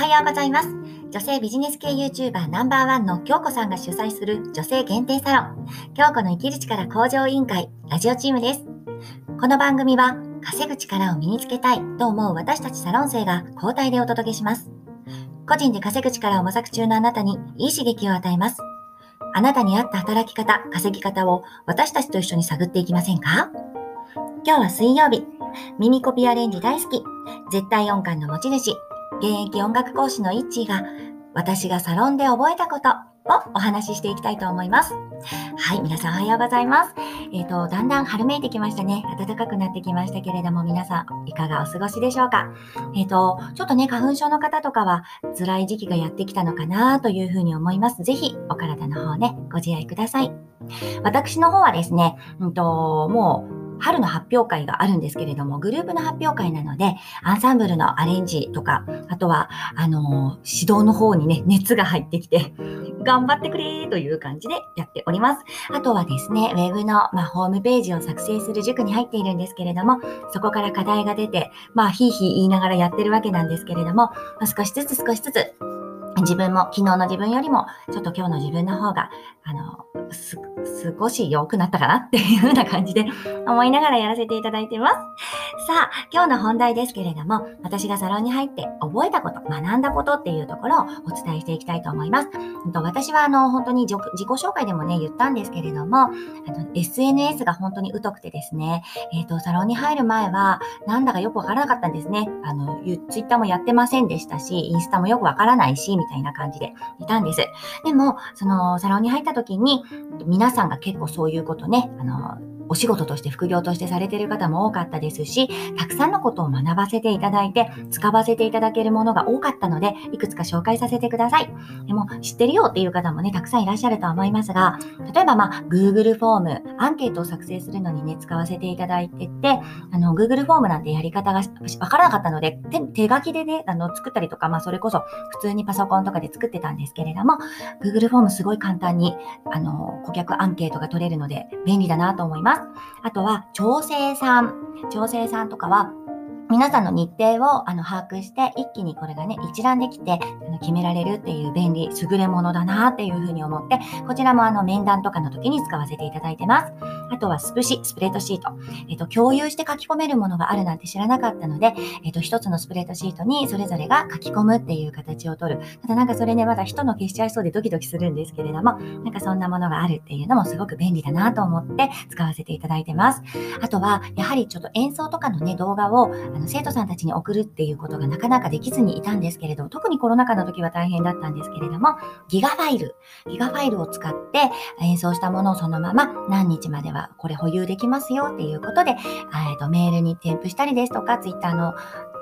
おはようございます。女性ビジネス系 YouTuber ナンバーワンの京子さんが主催する女性限定サロン、京子の生きる力向上委員会ラジオチームです。この番組は稼ぐ力を身につけたいと思う私たちサロン生が交代でお届けします。個人で稼ぐ力を模索中のあなたにいい刺激を与えます。あなたに合った働き方、稼ぎ方を私たちと一緒に探っていきませんか？今日は水曜日。耳コピアレンジ大好き。絶対音感の持ち主。現役音楽講師のイッチーが私がサロンで覚えたことをお話ししていきたいと思います。はい、皆さんおはようございます。えっ、ー、と、だんだん春めいてきましたね。暖かくなってきましたけれども、皆さんいかがお過ごしでしょうか？えっ、ー、と、ちょっとね、花粉症の方とかは辛い時期がやってきたのかなというふうに思います。ぜひ、お体の方ね、ご自愛ください。私の方はですね、うんと、もう、春の発表会があるんですけれども、グループの発表会なので、アンサンブルのアレンジとか、あとは、あのー、指導の方にね、熱が入ってきて、頑張ってくれという感じでやっております。あとはですね、ウェブの、まあ、ホームページを作成する塾に入っているんですけれども、そこから課題が出て、まあ、ひいひい言いながらやってるわけなんですけれども、まあ、少しずつ少しずつ、自分も、昨日の自分よりも、ちょっと今日の自分の方が、あの、少し良くなったかなっていうような感じで思いながらやらせていただいてます。さあ、今日の本題ですけれども、私がサロンに入って覚えたこと、学んだことっていうところをお伝えしていきたいと思います。私はあの、本当に自己紹介でもね、言ったんですけれども、SNS が本当に疎くてですね、えっ、ー、と、サロンに入る前は、なんだかよくわからなかったんですね。あの、ツイッターもやってませんでしたし、インスタもよくわからないし、みたいな感じでいたんです。でも、その、サロンに入った時に、皆さんが結構そういうことね、あの、お仕事として副業としてされている方も多かったですし、たくさんのことを学ばせていただいて、使わせていただけるものが多かったので、いくつか紹介させてください。でも、知ってるよっていう方もね、たくさんいらっしゃると思いますが、例えば、まあ、Google フォーム、アンケートを作成するのにね、使わせていただいてて、あの、Google フォームなんてやり方がわからなかったので、手書きでね、あの、作ったりとか、まあ、それこそ普通にパソコンとかで作ってたんですけれども、Google フォームすごい簡単に、あの、顧客アンケートが取れるので、便利だなと思います。あとは、調整さん。調整さんとかは、皆さんの日程をあの把握して、一気にこれがね、一覧できてあの決められるっていう便利、優れものだなっていうふうに思って、こちらもあの面談とかの時に使わせていただいてます。あとはスプシ、スプレッドシート。えっ、と、共有して書き込めるものがあるなんて知らなかったので、えっ、と、一つのスプレッドシートにそれぞれが書き込むっていう形をとる。ただなんかそれね、まだ人の消しちゃいそうでドキドキするんですけれども、なんかそんなものがあるっていうのもすごく便利だなと思って使わせていただいてます。あとは、やはりちょっと演奏とかのね、動画をあの生徒さんたちに送るっていうことがなかなかできずにいたんですけれど、特にコロナ禍の時は大変だったんですけれども、ギガファイル、ギガファイルを使って演奏したものをそのまま何日まではこれ保有できますよっていうことで、えー、とメールに添付したりですとか、twitter の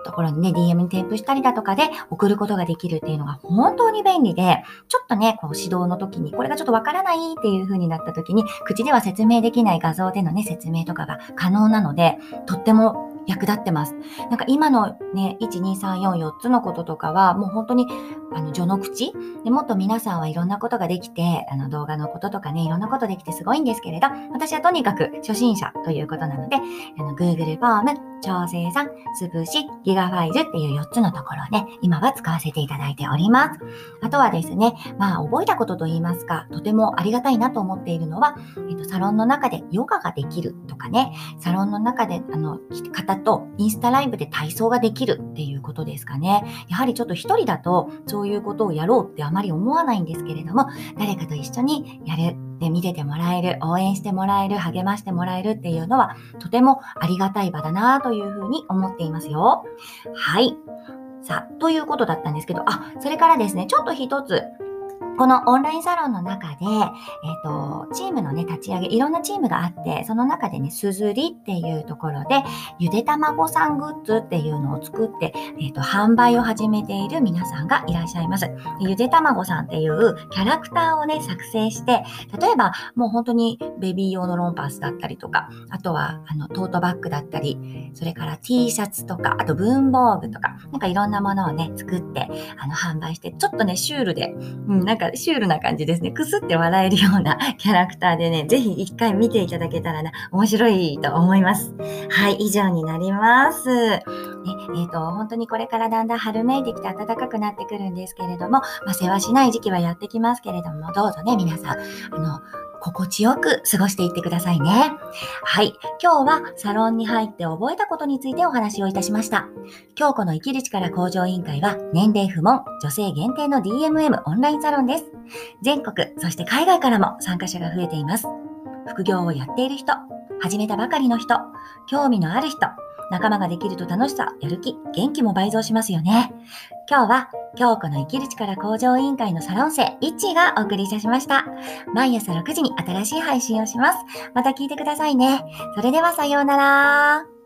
ところにね、DM に添付したりだとかで送ることができるっていうのが本当に便利で、ちょっとね、こう指導の時に、これがちょっとわからないっていう風になった時に、口では説明できない画像でのね、説明とかが可能なので、とっても役立ってます。なんか今のね、1、2、3、4、4つのこととかは、もう本当に、あの、序の口？でもっと皆さんはいろんなことができて、あの、動画のこととかね、いろんなことできてすごいんですけれど、私はとにかく初心者ということなので、あの、Google フォーム、調整算、スプシ、ギガファイルっていう4つのところをね、今は使わせていただいております。あとはですね、まあ、覚えたことと言いますか、とてもありがたいなと思っているのは、えっと、サロンの中でヨガができるとかね、サロンの中で、あの、方とインスタライブで体操ができるっていうことですかね。やはりちょっと一人だとそういうことをやろうってあまり思わないんですけれども、誰かと一緒にやる。で、見ててもらえる、応援してもらえる、励ましてもらえるっていうのは、とてもありがたい場だなというふうに思っていますよ。はい。さあ、ということだったんですけど、あ、それからですね、ちょっと一つ、このオンラインサロンの中で、えっ、と、チームのね、立ち上げ、いろんなチームがあって、その中でね、すずりっていうところで、ゆでたまごさんグッズっていうのを作って、えっ、と、販売を始めている皆さんがいらっしゃいます。ゆでたまごさんっていうキャラクターをね、作成して、例えば、もう本当にベビー用のロンパースだったりとか、あとは、あの、トートバッグだったり、それから T シャツとか、あと文房具とか、なんかいろんなものをね、作って、あの、販売して、ちょっとね、シュールで、うん、なんかシュールな感じですね。くすって笑えるような キャラクターでね、ぜひ一回見ていただけたらな、面白いと思います。はい、以上になります。ね、えっ、と、本当にこれからだんだん春めいてきて暖かくなってくるんですけれども、まあ、世話しない時期はやってきますけれども、どうぞね、皆さん、あの、心地よく過ごしていってくださいね。はい。今日はサロンに入って覚えたことについてお話をいたしました。京子の生きる力向上委員会は年齢不問、女性限定の DMM オンラインサロンです。全国、そして海外からも参加者が増えています。副業をやっている人、始めたばかりの人、興味のある人、仲間ができると楽しさ、やる気、元気も倍増しますよね。今日は、京子の生きる力向上委員会のサロン生、イッチーがお送りいたしました。毎朝6時に新しい配信をします。また聞いてくださいね。それではさようなら。